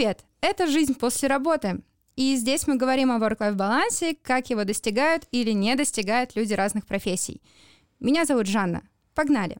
Привет! Это «Жизнь после работы». И здесь мы говорим о work-life балансе, как его достигают или не достигают люди разных профессий. Меня зовут Жанна. Погнали!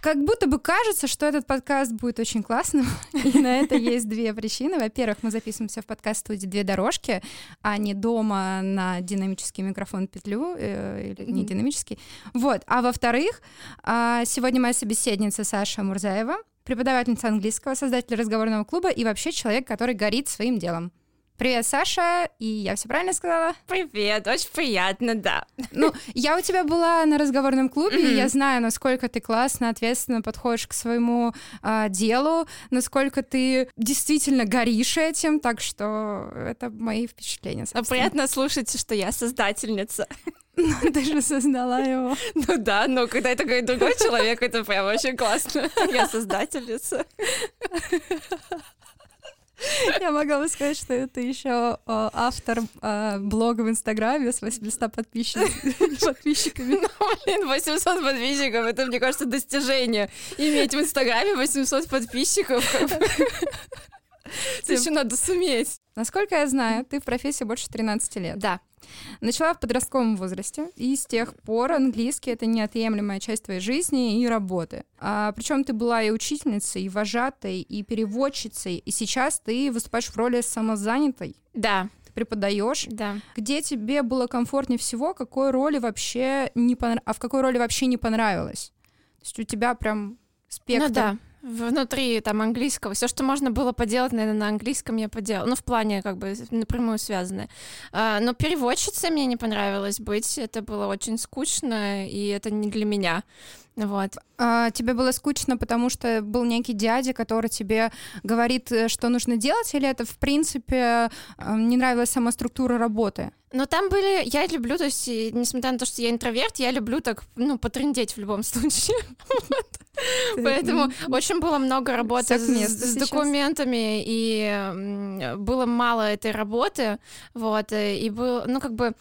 Как будто бы кажется, что этот подкаст будет очень классным, и на это есть две причины. Во-первых, мы записываемся в подкаст-студии «Две дорожки», а не дома на динамический микрофон петлю, э, или не динамический. Вот. А во-вторых, э, сегодня моя собеседница Саша Мурзаева, преподавательница английского, создатель разговорного клуба и вообще человек, который горит своим делом. Привет, Саша, и я все правильно сказала? Привет, очень приятно, да. Ну, я у тебя была на разговорном клубе, mm-hmm. и я знаю, насколько ты классно, ответственно подходишь к своему э, делу, насколько ты действительно горишь этим, так что это мои впечатления. А приятно слушать, что я создательница. Ну, ты же создала его. Ну да, но когда это говорит другой человек, это прям очень классно. Я создательница. Я могла бы сказать, что это еще э, автор э, блога в Инстаграме с 800 подписчиками. Ну, блин, 800 подписчиков, это, мне кажется, достижение. Иметь в Инстаграме 800 подписчиков. Это еще надо суметь. Насколько я знаю, ты в профессии больше 13 лет. Да. Начала в подростковом возрасте, и с тех пор английский — это неотъемлемая часть твоей жизни и работы. А, причем ты была и учительницей, и вожатой, и переводчицей, и сейчас ты выступаешь в роли самозанятой. Да. Ты преподаешь. Да. Где тебе было комфортнее всего, какой роли вообще не понрав... а в какой роли вообще не понравилось? То есть у тебя прям спектр. Ну да внутри там английского. Все, что можно было поделать, наверное, на английском я поделала. Ну, в плане как бы напрямую связанное. А, но переводчицей мне не понравилось быть. Это было очень скучно, и это не для меня. Вот. А, тебе было скучно, потому что был некий дядя, который тебе говорит, э, что нужно делать, или это, в принципе, э, не нравилась сама структура работы? Но там были, я люблю, то есть, несмотря на то, что я интроверт, я люблю так, ну, потрындеть в любом случае. Поэтому очень было много работы с документами, и было мало этой работы, вот, э, и был, ну, как бы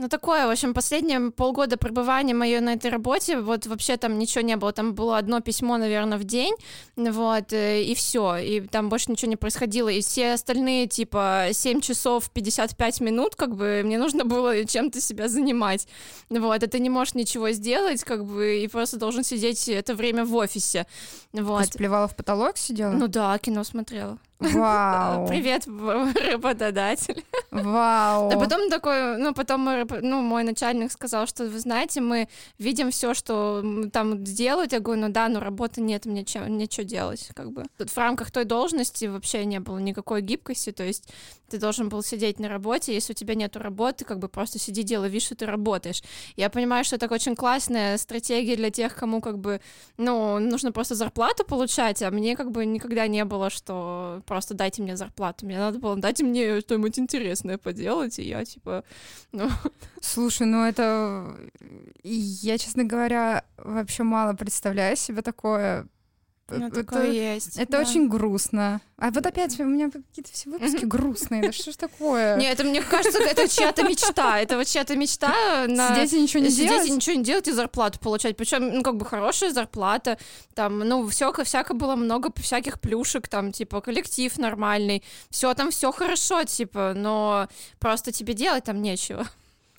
ну, такое, в общем, последние полгода пребывания мое на этой работе, вот вообще там ничего не было. Там было одно письмо, наверное, в день, вот, э, и все. И там больше ничего не происходило. И все остальные, типа, 7 часов 55 минут, как бы, мне нужно было чем-то себя занимать. Вот, и ты не можешь ничего сделать, как бы, и просто должен сидеть это время в офисе. Вот. Ты плевала в потолок сидела? Ну да, кино смотрела. Вау. Привет, работодатель. Вау. А потом такой, ну, потом ну, мой начальник сказал, что, вы знаете, мы видим все, что там делают. Я говорю, ну да, но работы нет, мне, чем, мне что делать, как бы. Тут в рамках той должности вообще не было никакой гибкости, то есть ты должен был сидеть на работе, если у тебя нет работы, как бы просто сиди, делай вид, что ты работаешь. Я понимаю, что это очень классная стратегия для тех, кому как бы, ну, нужно просто зарплату получать, а мне как бы никогда не было, что просто дайте мне зарплату. Мне надо было дайте мне что-нибудь интересное поделать, и я типа, ну... Слушай, ну это... Я, честно говоря, вообще мало представляю себе такое ну, это, такое есть. Это да. очень грустно. А вот опять у меня какие-то все выпуски грустные. Да что ж такое? Нет, это мне кажется, это чья-то мечта. Это вот чья-то мечта на... Сидеть и ничего не Сидеть делать? и ничего не делать и зарплату получать. Причем, ну, как бы хорошая зарплата. Там, ну, все, всяко было много всяких плюшек, там, типа, коллектив нормальный. Все там все хорошо, типа, но просто тебе делать там нечего.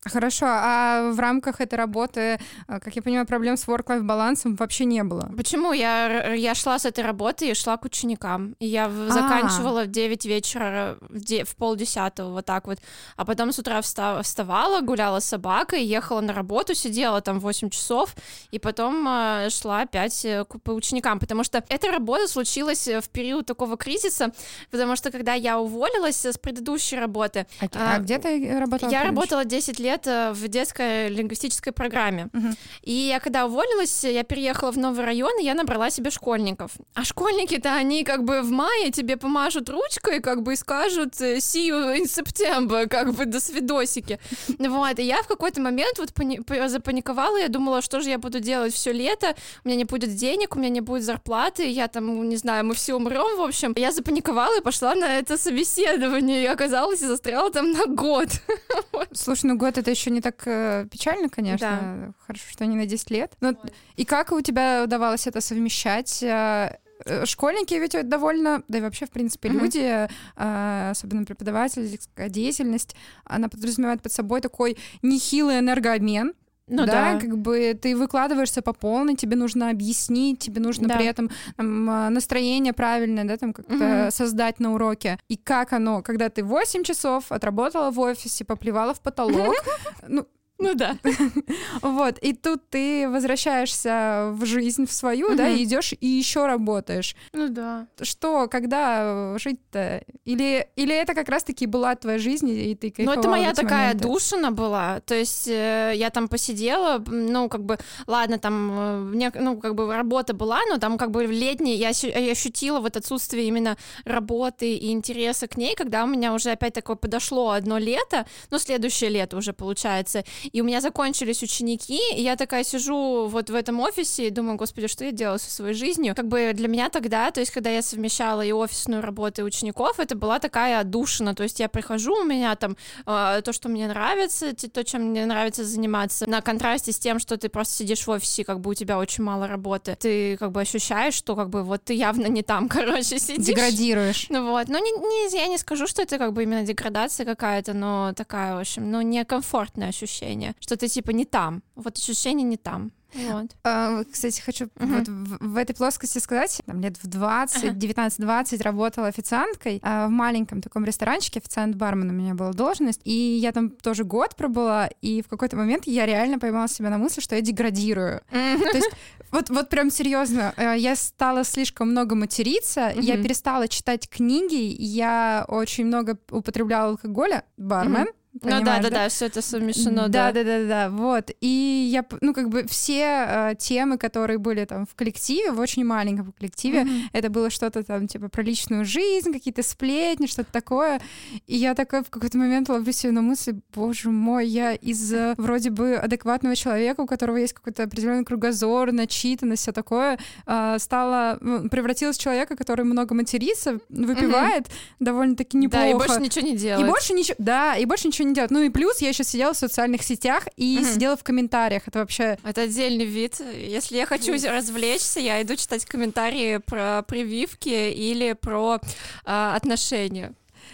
Хорошо, а в рамках этой работы, э, как я понимаю, проблем с work-life балансом вообще не было? Почему? Я, я шла с этой работы и шла к ученикам. И я а. заканчивала в 9 вечера, в, де, в полдесятого, вот так вот. А потом с утра встав, вставала, гуляла с собакой, ехала на работу, сидела там 8 часов, и потом э, шла опять э, к, по ученикам. Потому что эта работа случилась в период такого кризиса, потому что когда я уволилась с предыдущей работы... А, а, а где ты работала? Я работала 10 лет лет э, в детской лингвистической программе. Угу. И я когда уволилась, я переехала в новый район, и я набрала себе школьников. А школьники-то, они как бы в мае тебе помажут ручкой, как бы и скажут э, «see you in September», как бы «до свидосики». Вот, и я в какой-то момент вот пани- запаниковала, я думала, что же я буду делать все лето, у меня не будет денег, у меня не будет зарплаты, я там, не знаю, мы все умрем, в общем. Я запаниковала и пошла на это собеседование, и оказалось, и застряла там на год. Слушай, ну год это еще не так э, печально, конечно. Да. Хорошо, что не на 10 лет. Но, и как у тебя удавалось это совмещать? Э, э, школьники ведь довольно, да и вообще, в принципе, mm-hmm. люди, особенно преподавательская деятельность, она подразумевает под собой такой нехилый энергообмен, ну да, да, как бы ты выкладываешься по полной, тебе нужно объяснить, тебе нужно да. при этом там, а, настроение правильное, да, там как-то угу. создать на уроке. И как оно, когда ты 8 часов отработала в офисе, поплевала в потолок, ну, ну да. Вот, и тут ты возвращаешься в жизнь в свою, да, и идешь и еще работаешь. Ну да. Что, когда жить-то? Или, или это как раз-таки была твоя жизнь, и ты Ну, это моя такая душина была. То есть э, я там посидела, ну, как бы, ладно, там, э, мне, ну, как бы работа была, но там как бы в летней я, я ощутила вот отсутствие именно работы и интереса к ней, когда у меня уже опять такое подошло одно лето, ну, следующее лето уже получается, и у меня закончились ученики, и я такая сижу вот в этом офисе и думаю, господи, что я делаю со своей жизнью? Как бы для меня тогда, то есть когда я совмещала и офисную работу, и учеников, это была такая отдушина, то есть я прихожу, у меня там э, то, что мне нравится, то, чем мне нравится заниматься, на контрасте с тем, что ты просто сидишь в офисе, как бы у тебя очень мало работы, ты как бы ощущаешь, что как бы вот ты явно не там, короче, сидишь. Деградируешь. Ну вот, ну не, не, я не скажу, что это как бы именно деградация какая-то, но такая, в общем, ну некомфортное ощущение ощущение, что ты типа не там. Вот ощущение не там. Вот. А, кстати, хочу uh-huh. вот в, в этой плоскости сказать, там лет в 20, uh-huh. 19-20 работала официанткой а, в маленьком таком ресторанчике, официант-бармен у меня была должность, и я там тоже год пробыла, и в какой-то момент я реально поймала себя на мысли, что я деградирую. Uh-huh. То есть вот, вот прям серьезно, э, я стала слишком много материться, uh-huh. я перестала читать книги, я очень много употребляла алкоголя, бармен, uh-huh ну да, да, да, все это совмещено, да. Да, да, да, да, вот. И я, ну, как бы все э, темы, которые были там в коллективе, в очень маленьком коллективе, mm-hmm. это было что-то там, типа, про личную жизнь, какие-то сплетни, что-то такое. И я такая в какой-то момент ловлю себе на мысли, боже мой, я из э, вроде бы адекватного человека, у которого есть какой-то определенный кругозор, начитанность, все такое, э, стала, ну, превратилась в человека, который много матерится, выпивает mm-hmm. довольно-таки неплохо. Да, и больше ничего не делает. И больше ничего, да, и больше ничего не делать. Ну и плюс я еще сидела в социальных сетях и угу. сидела в комментариях. Это вообще... Это отдельный вид. Если я хочу развлечься, я иду читать комментарии про прививки или про э, отношения.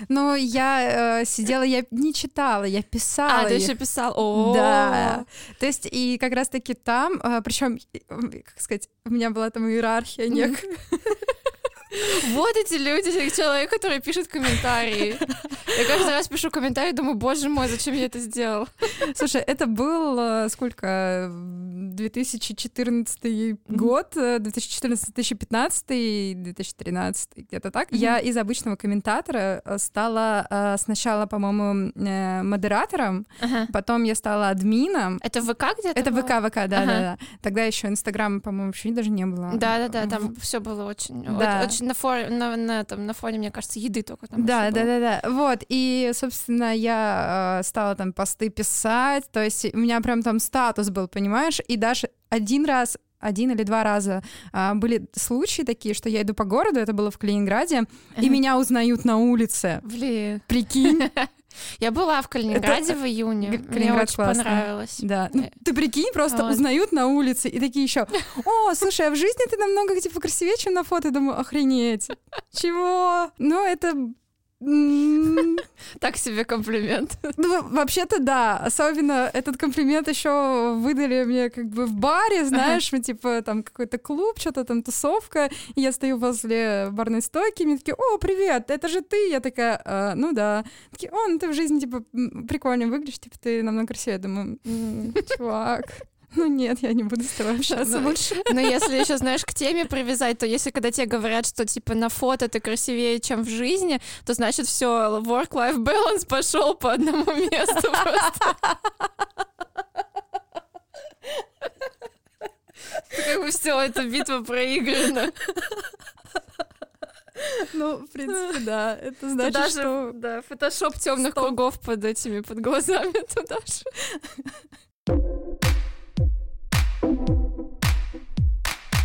Ну, я э, сидела, я не читала, я писала. А, ты еще писал? О, да. То есть и как раз-таки там, э, причем, как сказать, у меня была там иерархия некая. Вот эти люди, человек, который пишет комментарии. Я каждый раз пишу комментарий, думаю, боже мой, зачем я это сделал? Слушай, это был э, сколько? 2014 год, 2014, 2015, 2013, где-то так. Я из обычного комментатора э, стала э, сначала, по-моему, модератором, потом я стала админом. Это ВК где-то? Это ВК, ВК, да, да, да. Тогда еще Инстаграм, по-моему, еще даже не было. Да, да, да, там все было очень, очень на, фоне, на, на, там, на фоне, мне кажется, еды только там. Да, да, да, да. Вот, и, собственно, я э, стала там посты писать, то есть у меня прям там статус был, понимаешь, и даже один раз один или два раза а, были случаи такие, что я иду по городу, это было в Калининграде, и меня узнают на улице. Блин. Прикинь. Я была в Калининграде это... в июне. Мне очень классно. понравилось. Да. Ну, ты прикинь, просто вот. узнают на улице и такие еще. О, слушай, а в жизни ты намного типа красивее, чем на фото. Думаю, охренеть. Чего? Ну, это так себе комплимент. Ну, вообще-то да. Особенно этот комплимент еще выдали мне как бы в баре, знаешь, мы типа там какой-то клуб, что-то там тусовка, и я стою возле барной стойки, и мне такие, о, привет, это же ты? Я такая, а, ну да. Такие, о, ну ты в жизни типа прикольно выглядишь, типа ты намного красивее. Я думаю, чувак. Ну нет, я не буду с тобой общаться но, больше. Но если еще, знаешь, к теме привязать, то если когда тебе говорят, что типа на фото ты красивее, чем в жизни, то значит все, work-life balance пошел по одному месту просто. Как бы все, эта битва проиграна. Ну, в принципе, да. Это значит, туда что... Же, да, фотошоп темных кругов под этими, под глазами туда же.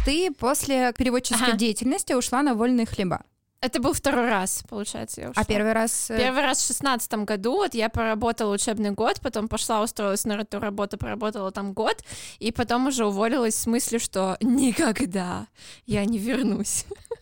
Ты после переводческой ага. деятельности ушла на вольные хлеба. Это был второй раз, получается, я ушла. А первый раз? Э, первый раз в шестнадцатом году, вот я поработала учебный год, потом пошла устроилась на эту работу, проработала там год, и потом уже уволилась в смысле, что никогда я не вернусь.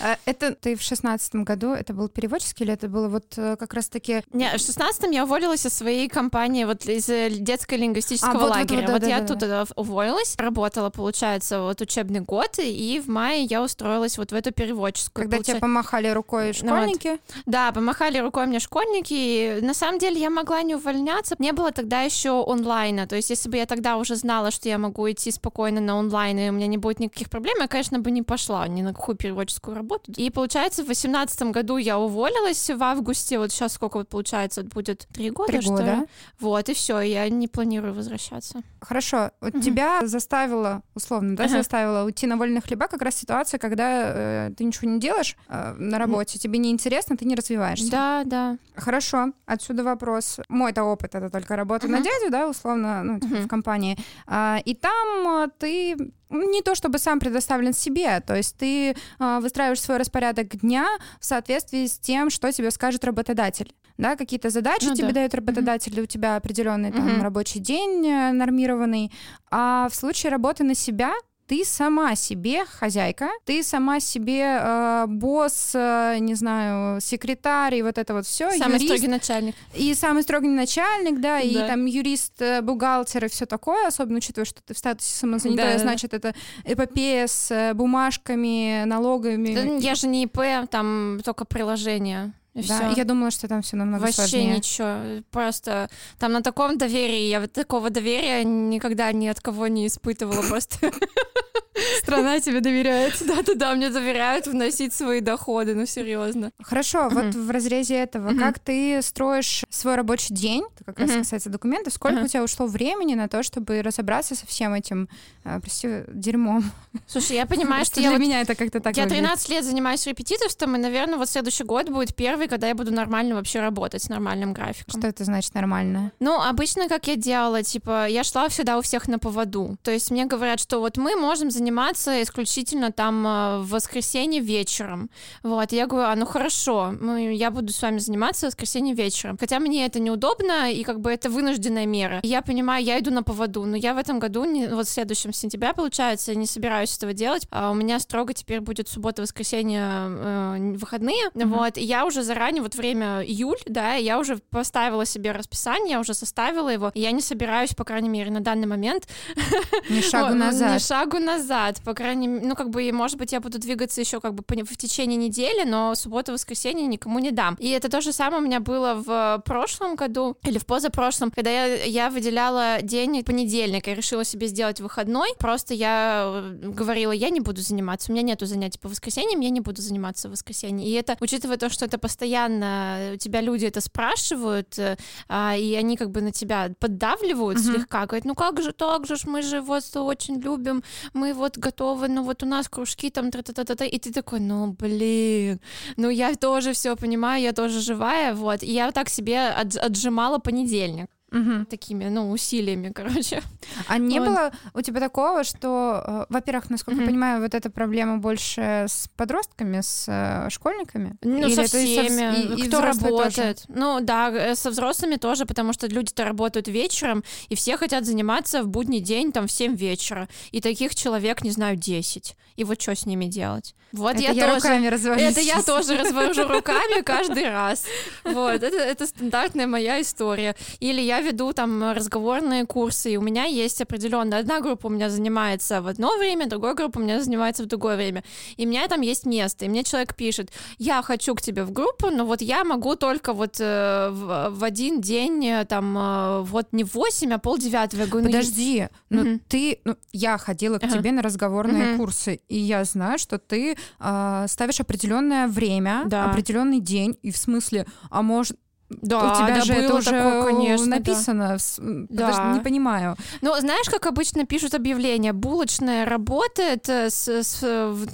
А, это ты в шестнадцатом году, это был переводческий или это было вот э, как раз-таки... Не, в шестнадцатом я уволилась из своей компании вот из э, детской лингвистического а, вот, лагеря. Вот, вот, вот да, я да, оттуда да. уволилась, работала, получается, вот учебный год, и в мае я устроилась вот в эту переводческую. Когда получается... тебе помахали рукой школьники? Вот. Да, помахали рукой мне школьники, и на самом деле я могла не увольняться. Не было тогда еще онлайна, то есть если бы я тогда уже знала, что я могу идти спокойно на онлайн, и у меня не будет никаких проблем, я, конечно, бы не пошла ни на какую переводческую практическую работу. И получается, в восемнадцатом году я уволилась в августе, вот сейчас сколько вот получается, будет три года, три что года. ли? Вот, и все, я не планирую возвращаться. Хорошо, вот угу. тебя заставила, условно, да, ага. заставила уйти на вольный хлеба как раз ситуация, когда э, ты ничего не делаешь э, на работе, тебе не интересно, ты не развиваешься. Да, да. Хорошо, отсюда вопрос. Мой-то опыт, это только работа угу. на дядю, да, условно, ну, типа, угу. в компании. А, и там э, ты не то чтобы сам предоставлен себе, то есть ты э, выстраиваешь свой распорядок дня в соответствии с тем, что тебе скажет работодатель. Да, какие-то задачи ну, тебе да. дает работодатель, mm-hmm. у тебя определенный там mm-hmm. рабочий день э, нормированный. А в случае работы на себя ты сама себе хозяйка, ты сама себе э, босс, э, не знаю, секретарь и вот это вот все. Самый юрист, строгий начальник. И самый строгий начальник, да, да. и там юрист, э, бухгалтер и все такое, особенно учитывая, что ты в статусе самозанятая, да, значит, это эпопея с э, бумажками, налогами. Да, я же не ИП, там только приложение. И да, все. я думала, что там все намного Вообще сложнее. ничего. Просто там на таком доверии, я вот такого доверия никогда ни от кого не испытывала просто. Страна тебе доверяет. Да-да-да, мне доверяют вносить свои доходы, ну серьезно. Хорошо, вот в разрезе этого, как ты строишь свой рабочий день, как раз касается документов, сколько у тебя ушло времени на то, чтобы разобраться со всем этим, э, прости, дерьмом? Слушай, я понимаю, что для меня это как-то так Я 13 лет занимаюсь репетиторством, и, наверное, вот следующий год будет первый, когда я буду нормально вообще работать с нормальным графиком. Что это значит нормально? Ну, обычно, как я делала, типа, я шла всегда у всех на поводу. То есть мне говорят, что вот мы можем заниматься исключительно там э, в воскресенье вечером. Вот, я говорю, а ну хорошо, я буду с вами заниматься в воскресенье вечером. Хотя мне это неудобно, и как бы это вынужденная мера. И я понимаю, я иду на поводу, но я в этом году, не, вот в следующем сентября, получается, не собираюсь этого делать. А у меня строго теперь будет суббота, воскресенье, э, выходные. Mm-hmm. Вот, и я уже заранее, вот время июль, да, я уже поставила себе расписание, я уже составила его, и я не собираюсь, по крайней мере, на данный момент... Ни шагу назад. Ни шагу назад, по крайней мере, ну, как бы, может быть, я буду двигаться еще как бы в течение недели, но субботу, воскресенье никому не дам. И это то же самое у меня было в прошлом году или в позапрошлом, когда я, я выделяла день понедельник, я решила себе сделать выходной, просто я э, говорила, я не буду заниматься, у меня нету занятий по воскресеньям, я не буду заниматься в воскресенье. И это, учитывая то, что это постоянно, у тебя люди это спрашивают, э, а, и они как бы на тебя поддавливают uh-huh. слегка, говорят, ну как же так же, мы же вас очень любим, мы вот готовы, ну вот у нас кружки там, та-та-та-та, и ты такой, ну блин, ну я тоже все понимаю, я тоже живая, вот, и я так себе отжимала понедельник угу. такими, ну, усилиями, короче. А не вот. было у тебя такого, что, э, во-первых, насколько угу. я понимаю, вот эта проблема больше с подростками, с э, школьниками? Ну, Или со всеми, и, и кто работает. Тоже? Ну, да, э, со взрослыми тоже, потому что люди-то работают вечером, и все хотят заниматься в будний день, там, в 7 вечера. И таких человек, не знаю, 10. И вот что с ними делать? Вот это я, я тоже, руками развожу. Это я тоже развожу руками каждый раз. Вот, это, это стандартная моя история. Или я веду там разговорные курсы, и у меня есть определенная одна группа у меня занимается в одно время, другая группа у меня занимается в другое время. И у меня там есть место, и мне человек пишет, я хочу к тебе в группу, но вот я могу только вот э, в, в один день, э, там, э, вот не в 8, а полдевятого. Я говорю, ну, Подожди, ну, ну ты, ну, я ходила к uh-huh. тебе на разговорные uh-huh. курсы, и я знаю, что ты э, ставишь определенное время, да. определенный день, и в смысле, а может, Да, у тебя да, же это уже такое, конечно, написано. Да. Подожди, не понимаю. Ну, знаешь, как обычно пишут объявления? Булочная работает э, с, с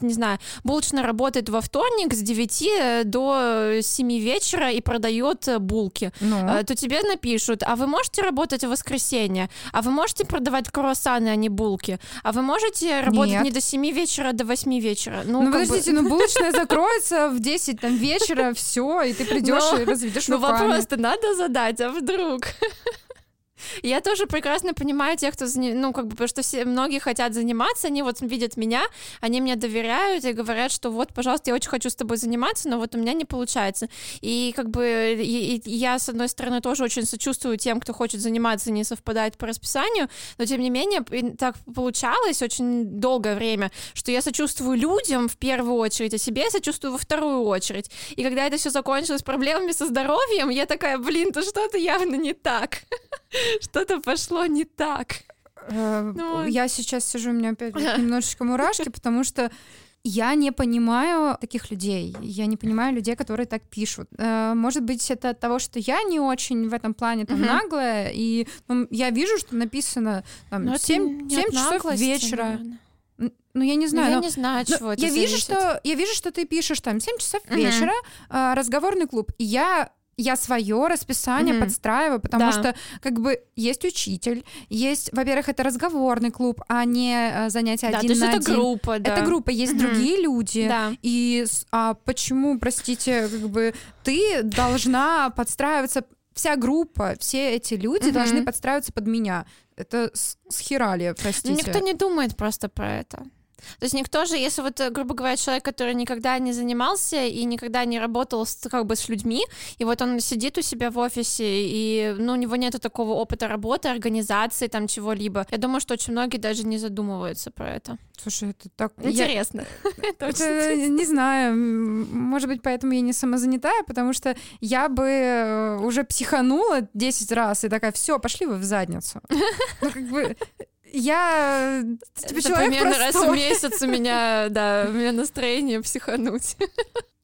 не знаю, булочная работает во вторник с 9 э, до 7 вечера и продает э, булки. Ну. То тебе напишут, а вы можете работать в воскресенье? А вы можете продавать круассаны, а не булки? А вы можете работать Нет. не до 7 вечера, а до 8 вечера? Ну, ну подождите, бы... ну булочная закроется в 10 там, вечера, все, и ты придешь и разведешь Ну вопрос-то надо задать, а вдруг? Я тоже прекрасно понимаю тех, кто, ну, как бы, потому что все, многие хотят заниматься, они вот видят меня, они мне доверяют и говорят, что вот, пожалуйста, я очень хочу с тобой заниматься, но вот у меня не получается. И как бы и, и я, с одной стороны, тоже очень сочувствую тем, кто хочет заниматься, не совпадает по расписанию, но тем не менее так получалось очень долгое время, что я сочувствую людям в первую очередь, а себе я сочувствую во вторую очередь. И когда это все закончилось проблемами со здоровьем, я такая, блин, то что-то явно не так. Что-то пошло не так. Э, ну я сейчас сижу, у меня опять немножечко мурашки, потому что я не понимаю таких людей. Я не понимаю людей, которые так пишут. Э, может быть, это от того, что я не очень в этом плане там наглая, и ну, я вижу, что написано там 7, 7 часов вечера. Ну, я не знаю. Ну, я не знаю, чего это я вижу, что Я вижу, что ты пишешь там 7 часов вечера, э, разговорный клуб. И я я свое расписание mm-hmm. подстраиваю, потому да. что как бы есть учитель, есть, во-первых, это разговорный клуб, а не э, занятие да, один то есть на это один. группа, да. Это группа, есть mm-hmm. другие люди. Да. И а почему, простите, как бы ты должна подстраиваться вся группа, все эти люди mm-hmm. должны подстраиваться под меня. Это с, с херали, простите. Никто не думает просто про это. То есть никто же, если вот, э, грубо говоря, человек, который никогда не занимался и никогда не работал с, как бы с людьми, и вот он сидит у себя в офисе, и ну, у него нет такого опыта работы, организации, там чего-либо. Я думаю, что очень многие даже не задумываются про это. Слушай, это так... Интересно. это, не знаю, может быть, поэтому я не самозанятая, потому что я бы э, уже психанула 10 раз и такая, все, пошли вы в задницу. Ну, как бы, я типа, человек примерно простой. раз в месяц у меня, да, у меня настроение психануть.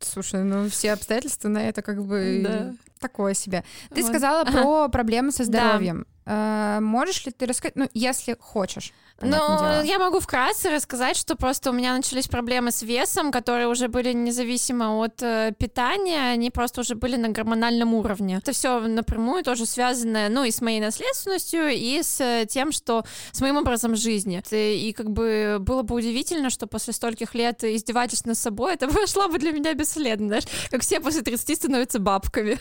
Слушай, ну все обстоятельства на это как бы да. такое себе. Ты вот. сказала про проблемы со здоровьем. Э, можешь ли ты рассказать, ну, если хочешь? Ну, я могу вкратце рассказать, что просто у меня начались проблемы с весом, которые уже были независимо от э, питания, они просто уже были на гормональном уровне. Это все напрямую тоже связано, ну, и с моей наследственностью, и с тем, что с моим образом жизни. И, и как бы было бы удивительно, что после стольких лет издевательств над собой это прошло бы для меня бесследно, знаешь, как все после 30 становятся бабками.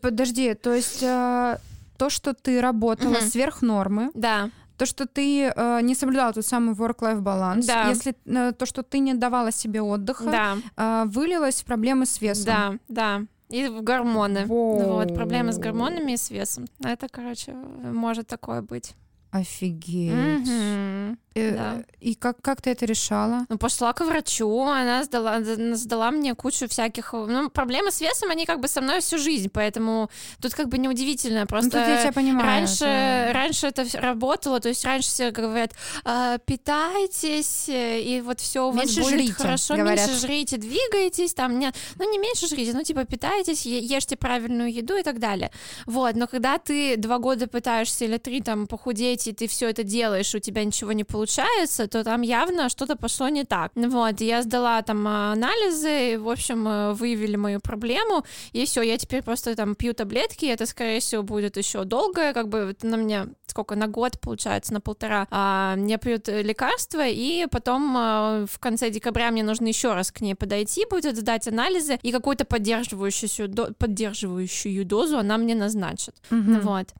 Подожди, то есть э, то, что ты работала сверх нормы, да то, что ты э, не соблюдала тот самый work-life баланс, да. если э, то, что ты не давала себе отдыха, да. э, вылилось в проблемы с весом. Да, да. И в гормоны. Воу. Вот, проблемы с гормонами и с весом. Это, короче, может такое быть. Офигеть. Угу. Э, да. И как, как ты это решала? Ну, пошла к врачу, она сдала, сдала мне кучу всяких... Ну, проблемы с весом, они как бы со мной всю жизнь, поэтому тут как бы неудивительно. Просто ну, я тебя понимаю, раньше, это... раньше это работало, то есть раньше все говорят, а, питайтесь, и вот все у вас меньше будет жрите, хорошо, говорят. меньше жрите, двигайтесь, там, нет, ну, не меньше жрите, ну, типа, питайтесь, ешьте правильную еду и так далее. Вот, но когда ты два года пытаешься или три там похудеть, и ты все это делаешь, у тебя ничего не получается, то там явно что-то пошло не так. Вот, я сдала там а, анализы, в общем, э, выявили мою проблему, и все, я теперь просто там пью таблетки, это, скорее всего, будет еще долго, как бы на меня сколько, на год, получается, на полтора, а, я пью лекарства, и потом а, в конце декабря мне нужно еще раз к ней подойти, будет сдать анализы, и какую-то поддерживающую, поддерживающую дозу она мне назначит. Mm-hmm. Вот.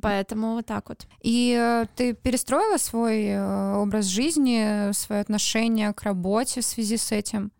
Поэтому вот так вот. И э, ты перестроила свой э, образ жизни, свое отношение к работе в связи с этим?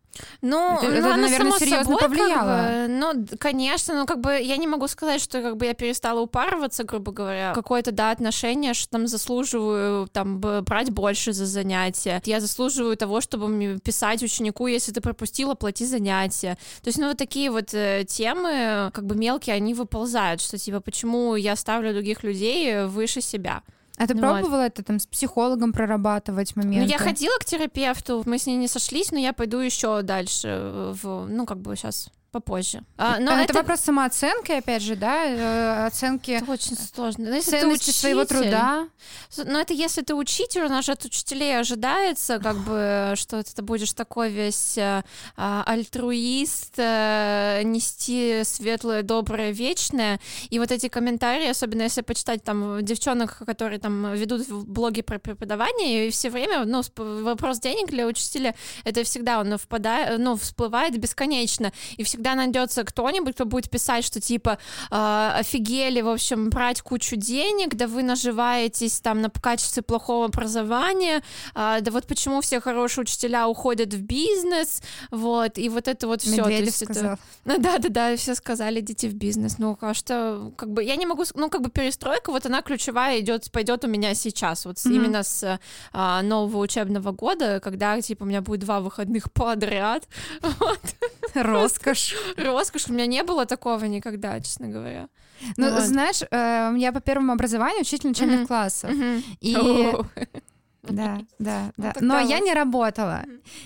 Ну, это, ну, это наверное, серьезно собой, повлияло. Как бы, ну, конечно, но как бы я не могу сказать, что как бы я перестала упарываться, грубо говоря. Какое-то, да, отношение, что там заслуживаю там брать больше за занятия. Я заслуживаю того, чтобы писать ученику, если ты пропустила, плати занятия. То есть, ну, вот такие вот э, темы, как бы мелкие, они выползают, что типа, почему я ставлю других людей выше себя. А ты ну, пробовала вот. это там с психологом прорабатывать моменты? Ну, я ходила к терапевту, мы с ней не сошлись, но я пойду еще дальше в, ну, как бы сейчас попозже. А, но это, это вопрос самооценки, опять же, да, э, оценки. Это очень сложно. Но если ценности ты учитель, своего труда. Но это если ты учитель, у нас же от учителей ожидается, как бы, что ты будешь такой весь э, а, альтруист, э, нести светлое, доброе, вечное. И вот эти комментарии, особенно если почитать там девчонок, которые там ведут блоги про преподавание, и все время, ну, вопрос денег для учителя, это всегда он впадает, ну, всплывает бесконечно. И всегда найдется кто-нибудь, кто будет писать, что типа э, офигели, в общем, брать кучу денег, да вы наживаетесь там на качестве плохого образования, э, да вот почему все хорошие учителя уходят в бизнес, вот, и вот это вот все. Медведев сказал. Это... Да, да, да, все сказали, идите в бизнес. Ну, а что, как бы, я не могу, ну, как бы перестройка, вот она ключевая идет, пойдет у меня сейчас, вот mm-hmm. именно с а, нового учебного года, когда, типа, у меня будет два выходных подряд. Вот. Роскошь. Роскошь. У меня не было такого никогда, честно говоря. Ну, вот. знаешь, э, я по первому образованию учитель начальных mm-hmm. классов. Mm-hmm. И... Да, да, да. Ну, Но я не работала.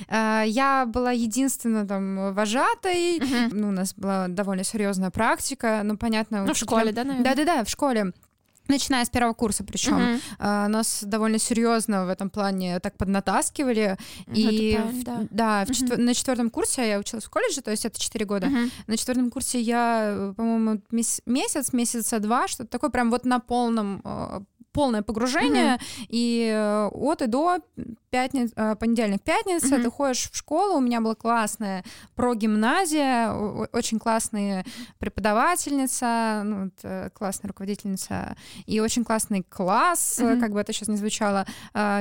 Mm-hmm. Я была единственной там вожатой. Mm-hmm. Ну, у нас была довольно серьезная практика. Ну, понятно. Ну, в школе, да, наверное? Да, да, да, в школе. Начиная с первого курса, причем uh-huh. uh, нас довольно серьезно в этом плане так поднатаскивали. Uh-huh, и правильно, да, да uh-huh. четвер- на четвертом курсе я училась в колледже, то есть это 4 года. Uh-huh. На четвертом курсе я, по-моему, месяц, месяца два, что-то такое прям вот на полном uh, полное погружение, mm-hmm. и э, от и до пятниц, э, понедельник, пятница, mm-hmm. ты ходишь в школу, у меня была классная прогимназия, очень классная преподавательница, ну, э, классная руководительница, и очень классный класс, mm-hmm. как бы это сейчас не звучало,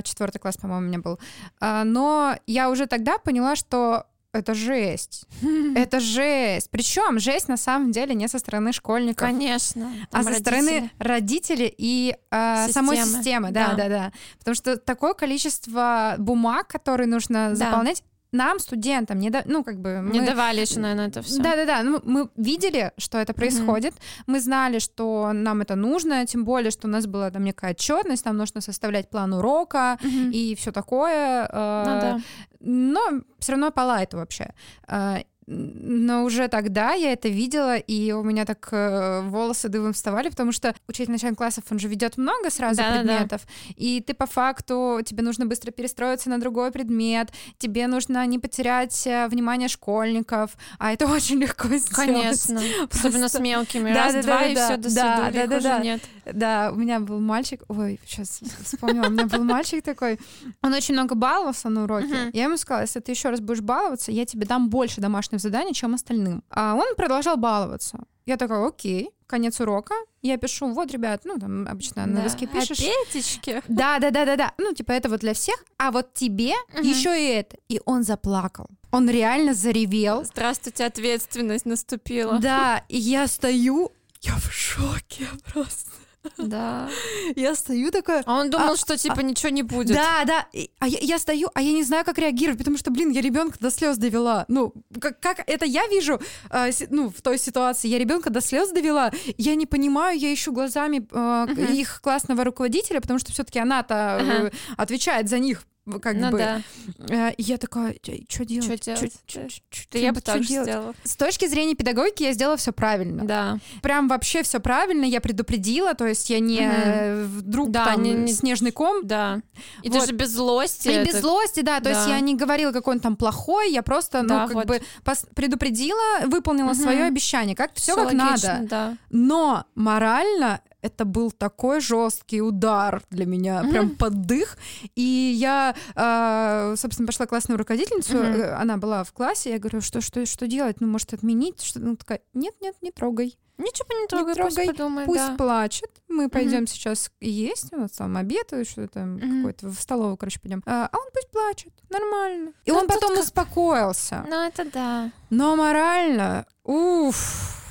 четвертый класс, по-моему, у меня был. Но я уже тогда поняла, что это жесть. Это жесть. Причем жесть на самом деле не со стороны школьников. Конечно. А со родители. стороны родителей и э, самой системы. Да, да, да, да. Потому что такое количество бумаг, которые нужно да. заполнять, нам, студентам, не, да, ну, как бы... Мы... Не давали еще, наверное, это все. Да-да-да, ну, мы видели, что это происходит, mm-hmm. мы знали, что нам это нужно, тем более, что у нас была там некая отчетность, нам нужно составлять план урока mm-hmm. и все такое. Э, ну, да. Но все равно по лайту вообще. Э, но уже тогда я это видела, и у меня так э, волосы дыбом вставали, потому что учитель начальных классов, он же ведет много сразу да, предметов, да. и ты по факту, тебе нужно быстро перестроиться на другой предмет, тебе нужно не потерять э, внимание школьников, а это очень легко сделать. Конечно, Просто... особенно с мелкими, раз-два, да, да, и да, все, до да, да, да, да. нет. Да, у меня был мальчик, ой, сейчас вспомнила, у меня был мальчик такой, он очень много баловался на уроке, я ему сказала, если ты еще раз будешь баловаться, я тебе дам больше домашних заданий, чем остальным. А он продолжал баловаться. Я такая, окей, конец урока, я пишу, вот, ребят, ну, там обычно на доске пишешь. Опетечки. Да, да, да, да, да. Ну, типа, это вот для всех, а вот тебе угу. еще и это. И он заплакал. Он реально заревел. Здравствуйте, ответственность наступила. Да, и я стою, я в шоке просто. Да. Я стою такая... А он думал, а, что типа а, ничего не будет. Да, да. А я, я стою, а я не знаю, как реагировать, потому что, блин, я ребенка до слез довела. Ну, как, как это я вижу, э, ну, в той ситуации, я ребенка до слез довела, я не понимаю, я ищу глазами э, uh-huh. их классного руководителя, потому что все-таки она-то uh-huh. отвечает за них как ну, бы. Да. Э, я такая, что делать? Что делать? Чё, чё, чё, я бы так сделала. С точки зрения педагогики я сделала все правильно. Да. Прям вообще все правильно. Я предупредила, то есть я не угу. вдруг да, там не, не... снежный ком. Да. И вот. даже без злости. И это... без злости, да. То да. есть я не говорила, какой он там плохой, я просто, ну, да, как вот. бы предупредила, выполнила угу. свое обещание. Как все как логично, надо. Да. Но морально это был такой жесткий удар для меня, mm-hmm. прям под дых. И я, э, собственно, пошла классную руководительницу, mm-hmm. она была в классе, я говорю, что, что, что делать? Ну, может, отменить? Что? Ну, такая, нет-нет, не трогай. Ничего не трогай, не трогай пусть подумает, Пусть да. плачет. Мы пойдем mm-hmm. сейчас есть, у нас там обед, что-то там mm-hmm. какой-то в столовую, короче, пойдем. А, а он пусть плачет, нормально. И ну, он потом как... успокоился. Ну, это да. Но морально, уф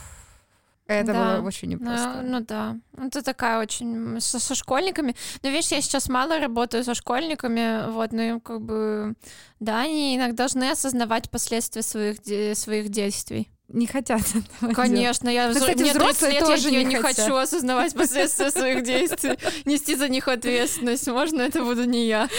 это да. было очень непросто. Ну, ну да. Это такая очень со, со школьниками. Но видишь, я сейчас мало работаю со школьниками, вот, ну как бы да, они иногда должны осознавать последствия своих своих действий. Не хотят этого Конечно, делать. я ну, кстати, мне взрослые лет, тоже я, не, не хочу осознавать последствия своих действий, нести за них ответственность. Можно это буду не я.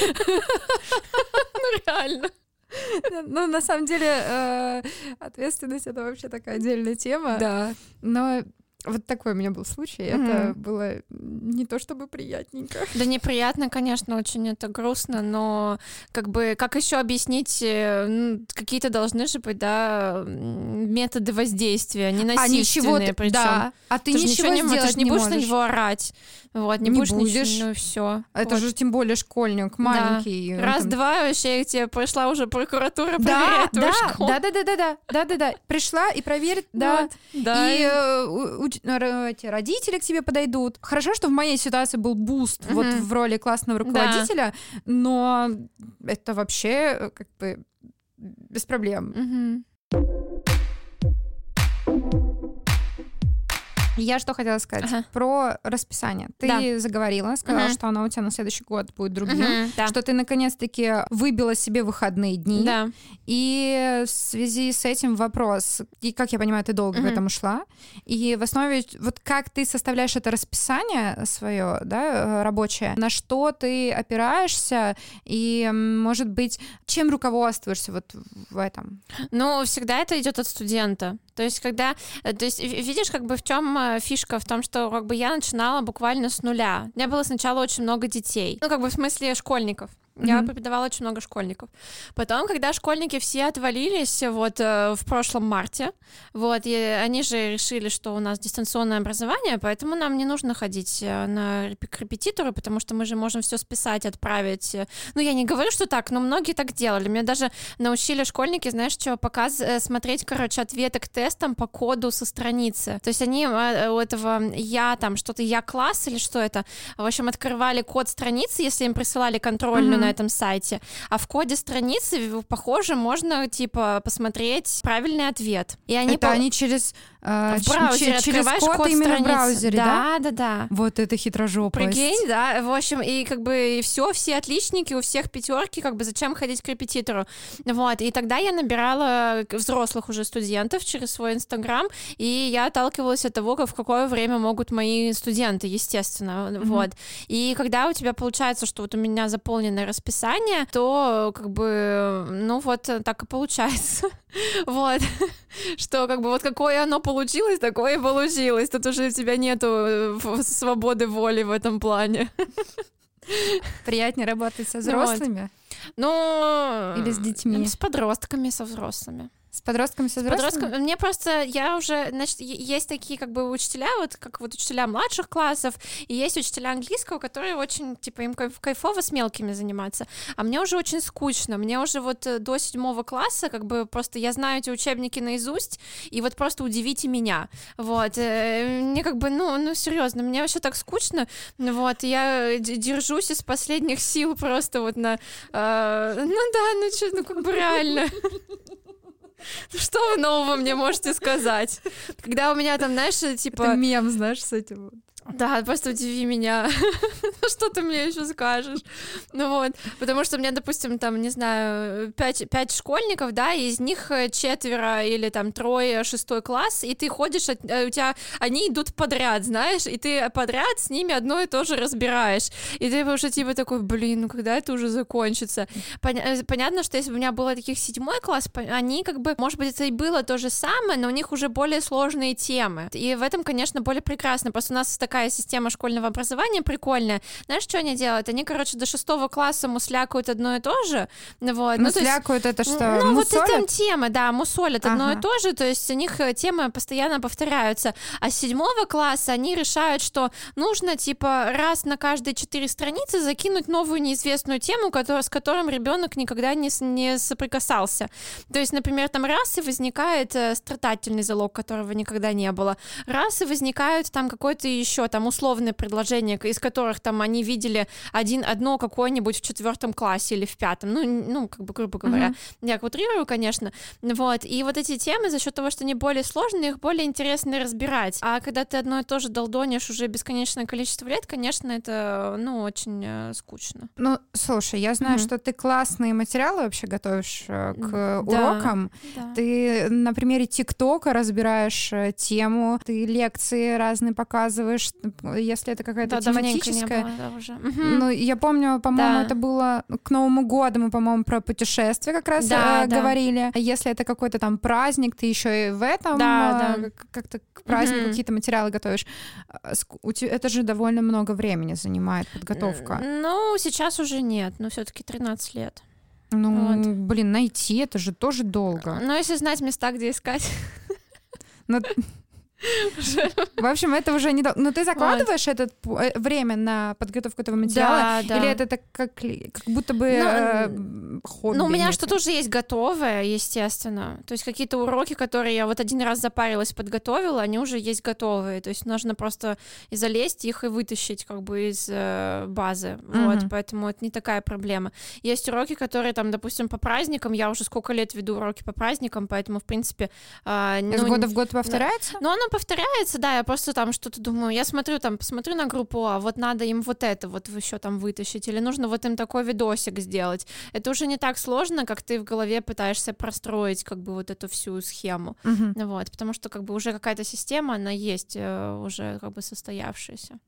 Ну реально. Ну, на самом деле, э, ответственность — это вообще такая отдельная тема. Да. Но вот такой у меня был случай. Mm-hmm. Это было не то чтобы приятненько. Да неприятно, конечно, очень это грустно, но как бы как еще объяснить, э, ну, какие-то должны же быть, да, методы воздействия, не насильственные, а причем. Да. А ты, ты ничего, ничего не, ты же не, не будешь на него орать. Вот, не, не будешь, будешь. Ничего, ну все. Это вот. же тем более школьник, маленький. Да. Раз-два вообще тебе пришла уже прокуратура да, проверять да. Да, да, да, да, да, да, да, да. Пришла и проверит, да. Вот, да. И э, эти родители к тебе подойдут. Хорошо, что в моей ситуации был boost угу. вот в роли классного руководителя, да. но это вообще э, как бы без проблем. Угу. Я что хотела сказать ага. про расписание. Ты да. заговорила, сказала, угу. что оно у тебя на следующий год будет другим, угу, да. что ты наконец-таки выбила себе выходные дни. Да. И в связи с этим вопрос, и как я понимаю, ты долго угу. к этому шла, и в основе вот как ты составляешь это расписание свое, да, рабочее, на что ты опираешься и, может быть, чем руководствуешься вот в этом? Ну, всегда это идет от студента. То есть, когда, э, то есть, видишь, как бы в чем э, фишка в том, что как бы я начинала буквально с нуля. У меня было сначала очень много детей, ну как бы в смысле школьников. Я mm-hmm. преподавала очень много школьников. Потом, когда школьники все отвалились вот э, в прошлом марте, вот, и они же решили, что у нас дистанционное образование, поэтому нам не нужно ходить э, на к репетитору, потому что мы же можем все списать, отправить. Ну, я не говорю, что так, но многие так делали. Меня даже научили школьники, знаешь, что показ э, смотреть, короче, ответы к тестам по коду со страницы. То есть они э, у этого я там что-то я класс или что это, в общем, открывали код страницы, если им присылали контрольную mm-hmm на этом сайте. А в коде страницы, похоже, можно, типа, посмотреть правильный ответ. И они это по... они через а, в браузере через код, код именно страницы. в браузере, да? Да, да, да. Вот это хитрожопость. Прикинь, да. В общем, и как бы и все, все отличники, у всех пятерки, как бы зачем ходить к репетитору? Вот. И тогда я набирала взрослых уже студентов через свой Инстаграм, и я отталкивалась от того, в какое время могут мои студенты, естественно. Mm-hmm. Вот. И когда у тебя получается, что вот у меня заполненное расписание, то как бы, ну вот так и получается. Вот. Что как бы вот какое оно получилось, такое и получилось. Тут уже у тебя нету э, свободы воли в этом плане. Приятнее работать со взрослыми? Ну, или с детьми? С подростками, со взрослыми. С подростками, со взрослыми? С подростками. Мне просто, я уже, значит, есть такие как бы учителя, вот как вот учителя младших классов, и есть учителя английского, которые очень, типа, им кайфово с мелкими заниматься. А мне уже очень скучно. Мне уже вот э, до седьмого класса, как бы просто я знаю эти учебники наизусть, и вот просто удивите меня. Вот. Э, мне как бы, ну, ну, серьезно, мне вообще так скучно. Вот. Я держусь из последних сил просто вот на... Э, ну да, ну что, ну как бы реально. Что вы нового мне можете сказать? Когда у меня там, знаешь, типа... Это мем, знаешь, с этим да, просто удиви меня. что ты мне еще скажешь? Ну вот, потому что у меня, допустим, там, не знаю, пять, пять школьников, да, и из них э, четверо или там трое шестой класс, и ты ходишь, э, у тебя, они идут подряд, знаешь, и ты подряд с ними одно и то же разбираешь. И ты уже типа такой, блин, ну когда это уже закончится? Э, понятно, что если бы у меня было таких седьмой класс, они как бы, может быть, это и было то же самое, но у них уже более сложные темы. И в этом, конечно, более прекрасно. Просто у нас такая такая система школьного образования прикольная. Знаешь, что они делают? Они, короче, до шестого класса муслякают одно и то же. Вот. Муслякают ну, это что? Ну, мусолят? вот эти темы, да, мусолят ага. одно и то же, то есть у них э, темы постоянно повторяются. А с седьмого класса они решают, что нужно, типа, раз на каждые четыре страницы закинуть новую неизвестную тему, который, с которым ребенок никогда не, не соприкасался. То есть, например, там раз и возникает э, страдательный залог, которого никогда не было. Раз и возникают там какой-то еще там условные предложения, из которых там они видели один, одно какое-нибудь в четвертом классе или в пятом, ну, ну как бы, грубо говоря, uh-huh. я утрирую, конечно, вот, и вот эти темы за счет того, что они более сложные, их более интересно разбирать, а когда ты одно и то же долдонишь уже бесконечное количество лет, конечно, это, ну, очень э, скучно. Ну, слушай, я знаю, uh-huh. что ты классные материалы вообще готовишь э, к да, урокам, да. ты на примере ТикТока разбираешь э, тему, ты лекции разные показываешь, если это какая-то да, тематическая. Было, да, уже. Ну, я помню, по-моему, да. это было к Новому году, мы, по-моему, про путешествия как раз да, э, да. говорили. А если это какой-то там праздник, ты еще и в этом да, э, да. как-то к празднику угу. какие-то материалы готовишь. Э, это же довольно много времени занимает подготовка. Ну, сейчас уже нет, но все-таки 13 лет. Ну, вот. блин, найти это же тоже долго. Ну, если знать места, где искать. Но... В общем, это уже не... Но ты закладываешь вот. это э, время на подготовку этого материала? Да, да. Или это так как, как будто бы ну, э, хобби? Ну, у меня что-то уже есть готовое, естественно. То есть какие-то уроки, которые я вот один раз запарилась, подготовила, они уже есть готовые. То есть нужно просто и залезть их и вытащить как бы из э, базы. Вот, поэтому это не такая проблема. Есть уроки, которые там, допустим, по праздникам, я уже сколько лет веду уроки по праздникам, поэтому, в принципе... Э, ну, из года в год повторяется? Ну, оно повторяется, да, я просто там что-то думаю, я смотрю там, посмотрю на группу, а вот надо им вот это вот еще там вытащить, или нужно вот им такой видосик сделать. Это уже не так сложно, как ты в голове пытаешься простроить как бы вот эту всю схему, uh-huh. вот, потому что как бы уже какая-то система, она есть э, уже как бы состоявшаяся.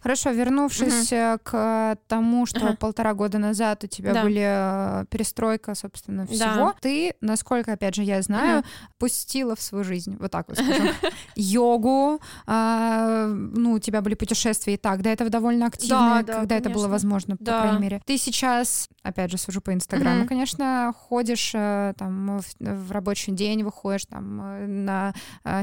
Хорошо, вернувшись угу. к тому, что ага. полтора года назад у тебя да. были э, перестройка, собственно, всего, да. ты, насколько, опять же, я знаю, угу. пустила в свою жизнь, вот так вот скажем, йогу, а, ну, у тебя были путешествия и так, до этого довольно активно, когда это было возможно, по крайней мере. Ты сейчас, опять же, сужу по Инстаграму, конечно, ходишь э, там в рабочий день, выходишь там на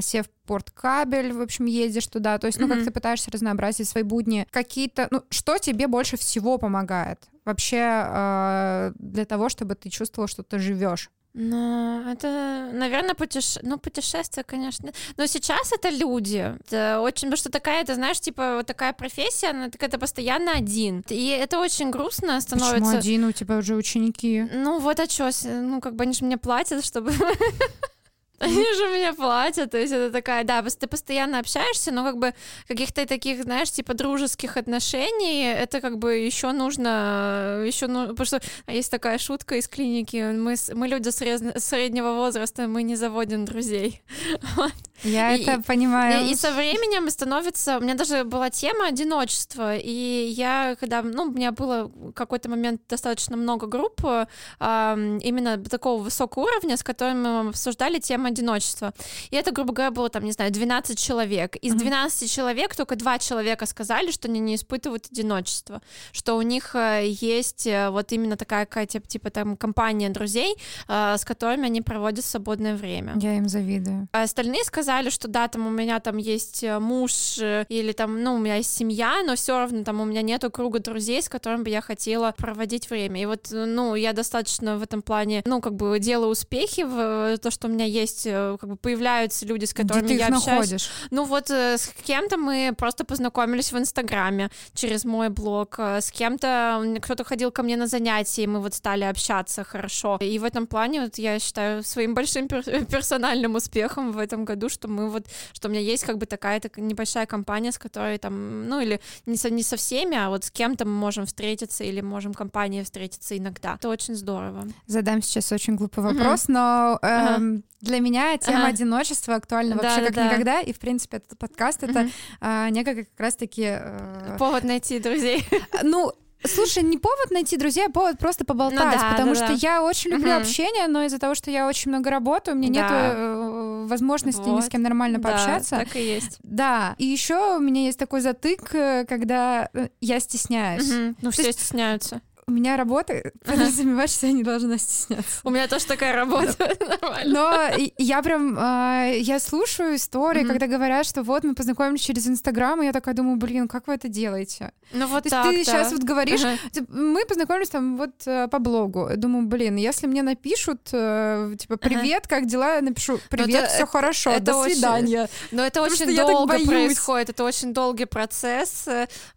сев спорткабель, в общем, ездишь туда. То есть, ну, mm-hmm. как ты пытаешься разнообразить свои будни. Какие-то, ну, что тебе больше всего помогает вообще э, для того, чтобы ты чувствовал, что ты живешь? Ну, это, наверное, путеше... ну, путешествие, конечно. Но сейчас это люди. Это очень, потому что такая, ты знаешь, типа, вот такая профессия, она такая, ты постоянно один. И это очень грустно становится. Почему один? У тебя уже ученики. Ну, вот а что, ну, как бы они же мне платят, чтобы Они же меня платят, то есть это такая, да, ты постоянно общаешься, но как бы каких-то таких, знаешь, типа дружеских отношений, это как бы еще нужно, еще ну, потому что есть такая шутка из клиники, мы, мы люди среднего возраста, мы не заводим друзей. Вот. Я и, это понимаю. И, и со временем становится... У меня даже была тема одиночества, и я, когда... Ну, у меня было какой-то момент достаточно много групп э, именно такого высокого уровня, с которыми мы обсуждали тему одиночества. И это, грубо говоря, было там, не знаю, 12 человек. Из 12 mm-hmm. человек только два человека сказали, что они не испытывают одиночество, что у них э, есть э, вот именно такая какая-то, типа, там, компания друзей, э, с которыми они проводят свободное время. Я им завидую. А остальные сказали, что да, там у меня там есть муж или там, ну, у меня есть семья, но все равно там у меня нету круга друзей, с которыми бы я хотела проводить время. И вот, ну, я достаточно в этом плане, ну, как бы делаю успехи в то, что у меня есть, как бы появляются люди, с которыми Где ты я их общаюсь. Находишь? Ну, вот с кем-то мы просто познакомились в Инстаграме через мой блог, с кем-то кто-то ходил ко мне на занятия, и мы вот стали общаться хорошо. И в этом плане вот я считаю своим большим персональным успехом в этом году, что мы вот, что у меня есть как бы такая такая небольшая компания, с которой там, ну или не со, не со всеми, а вот с кем-то мы можем встретиться или можем компания встретиться иногда. Это очень здорово. Задам сейчас очень глупый вопрос, uh-huh. но эм, uh-huh. Для меня тема uh-huh. одиночества актуальна вообще да, как да. никогда, и в принципе этот подкаст uh-huh. это э, некое как раз-таки... Э... Повод найти друзей. Ну, Слушай, не повод найти друзей, а повод просто поболтать, ну, да, потому да, что да. я очень люблю угу. общение, но из-за того, что я очень много работаю, у меня да. нет э, возможности вот. ни с кем нормально пообщаться. Да, так и есть. Да, и еще у меня есть такой затык, э, когда э, я стесняюсь. Угу. Ну, все есть... стесняются у меня работа подразумевает, что я не должна стесняться. У меня тоже такая работа. Но я прям, а, я слушаю истории, когда говорят, что вот мы познакомились через Инстаграм, и я такая думаю, блин, как вы это делаете? Ну вот так, ты сейчас вот говоришь, мы познакомились там вот э, по блогу. Думаю, блин, если мне напишут, э, типа, привет, как дела? Я напишу, ну, привет, все хорошо, до свидания. Но это очень долго происходит, это очень долгий процесс.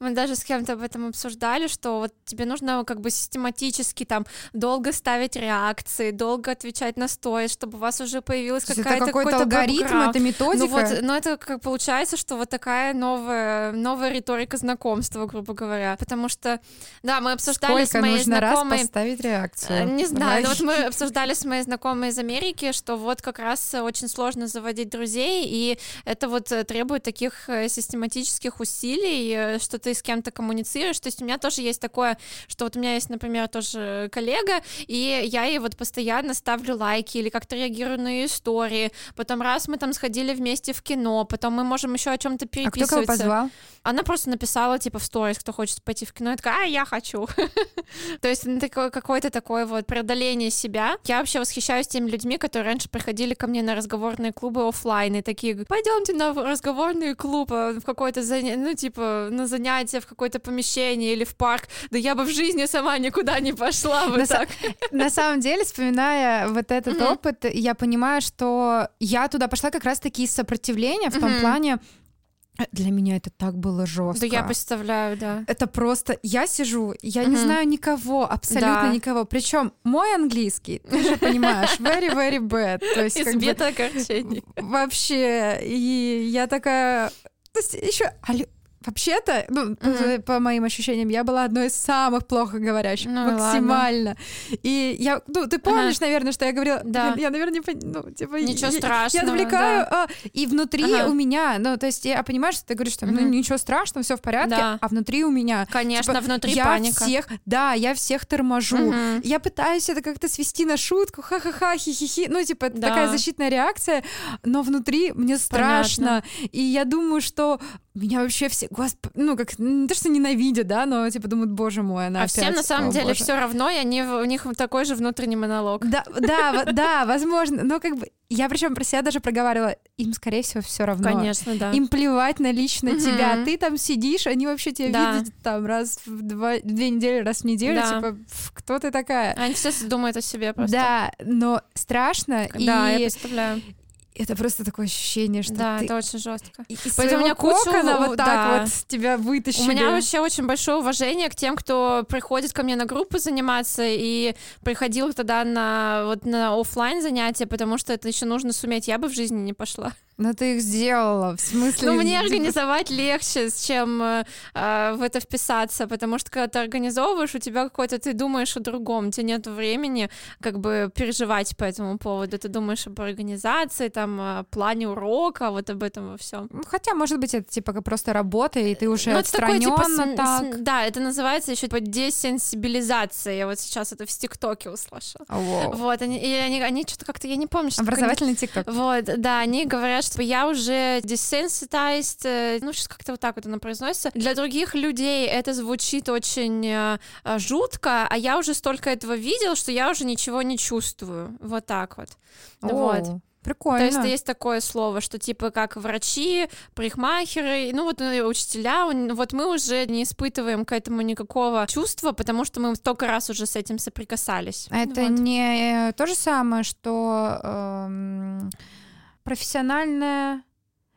Мы даже с кем-то об этом обсуждали, что вот тебе нужно как бы систематически там долго ставить реакции, долго отвечать на сторис, чтобы у вас уже появилась какая-то какой-то какой алгоритм, бэкграунд. это методика. Ну вот, но это как получается, что вот такая новая новая риторика знакомства, грубо говоря, потому что да, мы обсуждали Сколько с моей нужно знакомой. Раз поставить реакцию. Не знаю, но вот мы обсуждали с моей знакомой из Америки, что вот как раз очень сложно заводить друзей, и это вот требует таких э, систематических усилий, э, что ты с кем-то коммуницируешь. То есть у меня тоже есть такое, что вот у меня есть, например, тоже коллега, и я ей вот постоянно ставлю лайки или как-то реагирую на истории. Потом раз мы там сходили вместе в кино, потом мы можем еще о чем-то переписываться. А кто кого позвал? Она просто написала, типа, в сторис, кто хочет пойти в кино. Я такая, а, я хочу. То есть какое-то такое вот преодоление себя. Я вообще восхищаюсь теми людьми, которые раньше приходили ко мне на разговорные клубы офлайн и такие, пойдемте на разговорный клуб в какое-то занятие, ну, типа, на занятие в какое-то помещение или в парк. Да я бы в жизни сама никуда не пошла бы так. На самом деле, вспоминая вот этот опыт, я понимаю, что я туда пошла как раз-таки из сопротивления в том плане, для меня это так было жестко. Да, я представляю, да. Это просто я сижу, я не знаю никого, абсолютно да. никого. Причем мой английский, ты же понимаешь, very very bad. То есть Из бета-огорчений. Вообще, и я такая, то есть еще Вообще-то, ну, mm-hmm. по моим ощущениям, я была одной из самых плохо говорящих, ну, максимально. Ладно. И я, ну, ты помнишь, ага. наверное, что я говорила, да. я, наверное, не понимаю, ну, типа, ничего я, страшного. Я отвлекаю, да. а, и внутри ага. у меня, ну, то есть я понимаю, что ты говоришь, что, mm-hmm. ну, ничего страшного, все в порядке, да. а внутри у меня, конечно, типа, внутри я паника. всех, да, я всех торможу, mm-hmm. я пытаюсь это как-то свести на шутку, ха-ха-ха, хи-хи-хи, ну, типа, да. такая защитная реакция, но внутри мне страшно, Понятно. и я думаю, что меня вообще все, господи, ну как не то что ненавидят, да, но типа думают, боже мой, она. А опять, всем на самом деле все равно, и они у них такой же внутренний монолог. Да, да, да, возможно, но как бы я причем про себя даже проговаривала, им, скорее всего, все равно. Конечно, да. Им плевать на лично угу. тебя. Ты там сидишь, они вообще тебя да. видят там раз в два, две недели, раз в неделю, да. типа, кто ты такая? Они сейчас думают о себе просто. Да, но страшно. Да, и... я представляю это просто такое ощущение, что да, ты... это очень жестко. И, Поэтому у меня кокона вот так да. вот тебя вытащили. У меня вообще очень большое уважение к тем, кто приходит ко мне на группы заниматься и приходил тогда на вот на офлайн занятия, потому что это еще нужно суметь. Я бы в жизни не пошла. Но ты их сделала, в смысле? Ну, мне организовать легче, чем э, э, в это вписаться, потому что когда ты организовываешь, у тебя какой-то, ты думаешь о другом, у тебя нет времени как бы переживать по этому поводу, ты думаешь об организации, там, о плане урока, вот об этом во всем. Ну, хотя, может быть, это типа просто работа, и ты уже ну, отстраненно такой, типа, так. С, да, это называется еще типа десенсибилизация, я вот сейчас это в ТикТоке услышала. Oh, Вот, они, и они, они что-то как-то, я не помню, что Образовательный ТикТок. Вот, да, они говорят, что я уже desensitized, э, ну, сейчас как-то вот так вот оно произносится. Для других людей это звучит очень э, э, жутко, а я уже столько этого видел, что я уже ничего не чувствую. Вот так вот. О, вот. Прикольно. То есть есть такое слово, что типа как врачи, парикмахеры, ну вот учителя, вот мы уже не испытываем к этому никакого чувства, потому что мы столько раз уже с этим соприкасались. А это вот. не то же самое, что эм, профессиональная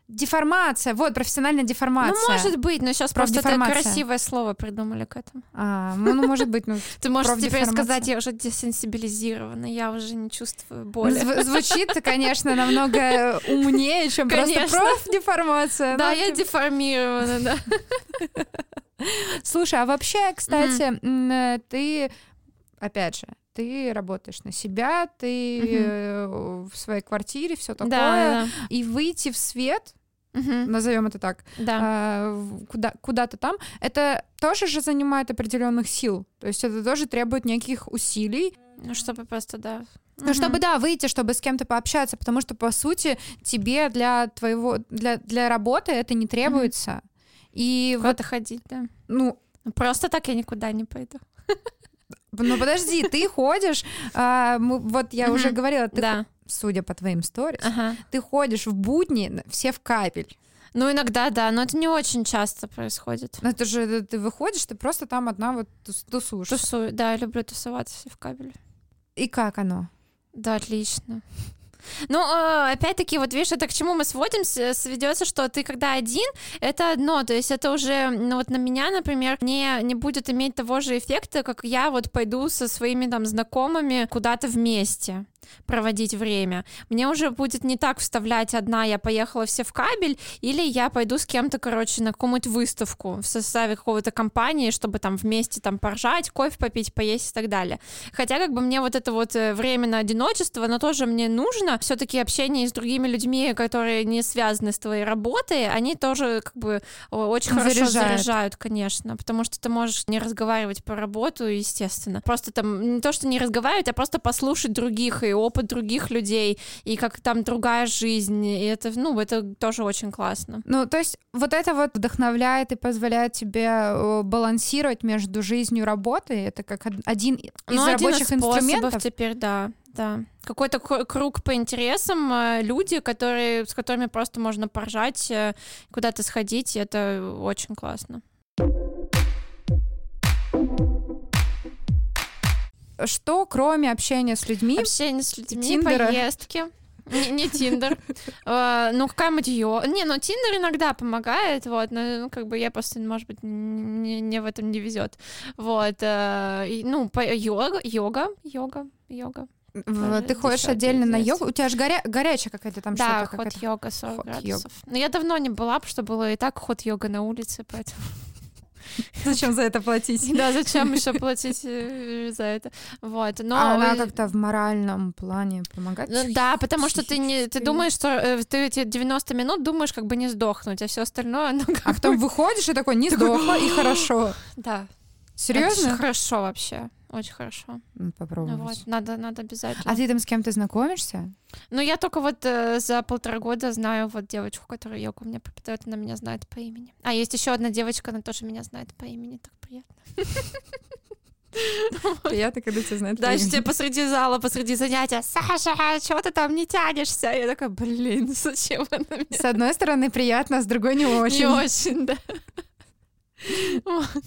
Деформация, вот, профессиональная деформация. Ну, может быть, но сейчас просто это красивое слово придумали к этому. А, ну, ну может быть, ну, Ты можешь теперь сказать, я уже десенсибилизирована, я уже не чувствую боли. Зв- звучит, конечно, намного умнее, чем конечно. просто профдеформация. Да, я деформирована, да. Слушай, а вообще, кстати, ты, опять же, ты работаешь на себя, ты угу. в своей квартире, все такое, да, да. и выйти в свет, угу. назовем это так, да. а, куда, куда-то там, это тоже же занимает определенных сил, то есть это тоже требует неких усилий. Ну, чтобы просто, да. Ну, угу. чтобы, да, выйти, чтобы с кем-то пообщаться, потому что, по сути, тебе для твоего, для, для работы это не требуется. Угу. И Куда-то вот, ходить, да. Ну, просто так я никуда не пойду. Ну подожди, ты ходишь, а, мы, вот я уже говорила, ты, да. судя по твоим сторис, ага. ты ходишь в будни, все в капель. Ну, иногда, да, но это не очень часто происходит. Но это же ты выходишь, ты просто там одна вот тусуешь. Тусую, да, я люблю тусоваться все в кабеле. И как оно? Да, отлично. Ну, э, опять-таки, вот видишь, это к чему мы сводимся, сведется, что ты когда один, это одно, то есть это уже, ну вот на меня, например, не, не будет иметь того же эффекта, как я вот пойду со своими там знакомыми куда-то вместе проводить время. Мне уже будет не так вставлять одна, я поехала все в кабель, или я пойду с кем-то, короче, на какую-нибудь выставку в составе какого-то компании, чтобы там вместе там поржать, кофе попить, поесть и так далее. Хотя как бы мне вот это вот э, время на одиночество, оно тоже мне нужно. Все-таки общение с другими людьми, которые не связаны с твоей работой, они тоже как бы очень заряжают. хорошо заряжают, конечно, потому что ты можешь не разговаривать по работу, естественно. Просто там не то, что не разговаривать, а просто послушать других и опыт других людей, и как там другая жизнь, и это, ну, это тоже очень классно. Ну, то есть вот это вот вдохновляет и позволяет тебе балансировать между жизнью и работой, это как один из ну, рабочих один из инструментов. теперь, да да. Какой-то круг по интересам, э, люди, которые, с которыми просто можно поржать, э, куда-то сходить, это очень классно. Что, кроме общения с людьми? Общение с людьми, Тиндера. поездки. Не, не Тиндер. Uh, ну, какая-нибудь йога. Не, ну, Тиндер иногда помогает, вот, но, ну, как бы я просто, может быть, не, не в этом не везет. Вот. И, ну, по, йога, йога, йога, йога. В, ты ходишь отдельно на йогу? У тебя же горя... горячая какая-то там да, штука. Да, ход-йога 40 ход градусов. Но я давно не была, потому что было и так ход-йога на улице, поэтому... Зачем за это платить? Да, зачем еще платить э, за это? Вот. Но а она как-то в моральном плане помогает? Ну, да, потому что ты не ты думаешь, что э, ты эти 90 минут думаешь, как бы не сдохнуть, а все остальное. Ну, а потом выходишь и такой, не сдохла, и хорошо. Да. Серьезно? Хорошо вообще. Очень хорошо. Попробовать. Вот, надо, надо обязательно. А ты там с кем-то знакомишься? Ну, я только вот э, за полтора года знаю вот девочку, которая йогу мне преподает, она меня знает по имени. А есть еще одна девочка, она тоже меня знает по имени, так приятно. Приятно, когда тебя знают Да, тебе посреди зала, посреди занятия, Саша, чего ты там не тянешься? Я такая, блин, зачем она меня? С одной стороны приятно, а с другой не очень. Не очень, да. Вот.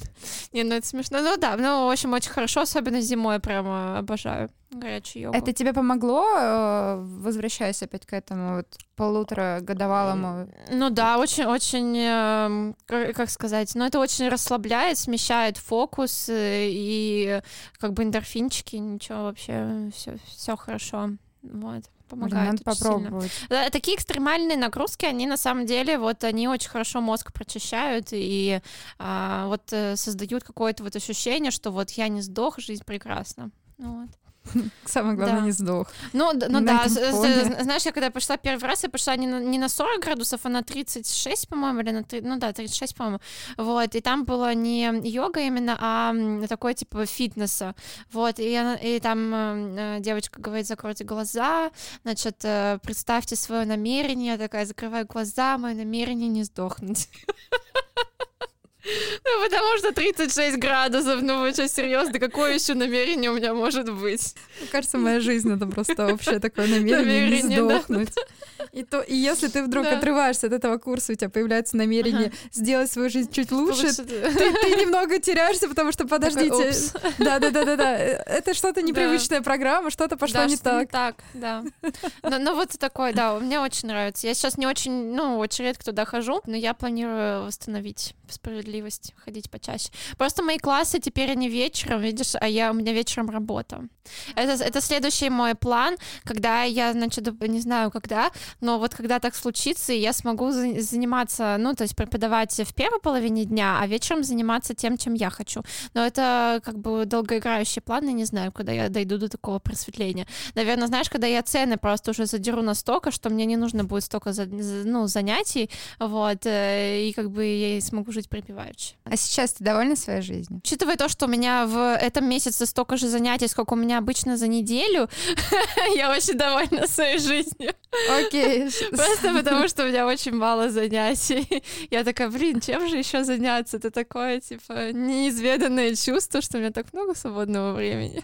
Не, ну это смешно. Ну да, ну, в общем, очень хорошо, особенно зимой прямо обожаю горячую йогу. Это тебе помогло, э, возвращаясь опять к этому вот полуторагодовалому? Ну да, очень-очень, эм, как сказать, ну это очень расслабляет, смещает фокус э, и как бы эндорфинчики, ничего вообще, все, все хорошо. Вот помогает. Надо попробовать. Сильно. Такие экстремальные нагрузки, они на самом деле, вот они очень хорошо мозг прочищают и а, вот э, создают какое-то вот ощущение, что вот я не сдох, жизнь прекрасна. Вот. Самое главное, да. не сдох. Ну, ну да, знаешь, я когда пошла первый раз, я пошла не на, не на 40 градусов, а на 36, по-моему, или на 3, ну да, 36, по-моему. Вот, и там было не йога именно, а такой типа фитнеса. Вот, и, я, и там э, девочка говорит, закройте глаза, значит, э, представьте свое намерение, я такая, закрываю глаза, мое намерение не сдохнуть. Ну, потому что 36 градусов, ну вы что, серьезно, какое еще намерение у меня может быть? Мне кажется, моя жизнь это просто вообще такое намерение, намерение не сдохнуть. Да. И, то, и если ты вдруг да. отрываешься от этого курса, у тебя появляется намерение ага. сделать свою жизнь чуть лучше, ты, ты немного теряешься, потому что подождите. Да, да, да, да, да. Это что-то непривычная да. программа, что-то пошло да, не так. Не так, да. Но, но вот такое, да, мне очень нравится. Я сейчас не очень, ну, очень редко туда хожу, но я планирую восстановить справедливость, ходить почаще. Просто мои классы теперь они вечером, видишь, а я у меня вечером работа. Это, это следующий мой план, когда я, значит, не знаю когда, но вот когда так случится, я смогу заниматься, ну, то есть преподавать в первой половине дня, а вечером заниматься тем, чем я хочу. Но это как бы долгоиграющий план, и не знаю, когда я дойду до такого просветления. Наверное, знаешь, когда я цены просто уже задеру настолько, что мне не нужно будет столько ну, занятий, вот, э, и как бы я смогу жить припеваючи. А сейчас ты довольна своей жизнью? Учитывая то, что у меня в этом месяце столько же занятий, сколько у меня обычно за неделю, я очень довольна своей жизнью. Окей. Просто потому, что у меня очень мало занятий. Я такая, блин, чем же еще заняться? Это такое, типа, неизведанное чувство, что у меня так много свободного времени.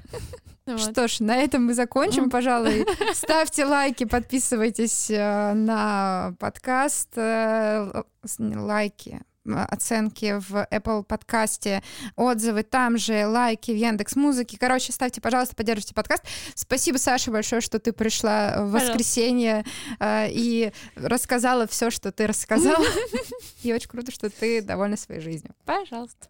Вот. Что ж, на этом мы закончим, пожалуй. Ставьте лайки, подписывайтесь э, на подкаст, э, лайки, Э, оценки в Apple подкасте, отзывы там же, лайки в Яндекс Музыке. Короче, ставьте, пожалуйста, поддержите подкаст. Спасибо, Саша, большое, что ты пришла в воскресенье э, и рассказала все, что ты рассказала. И очень круто, что ты довольна своей жизнью. Пожалуйста.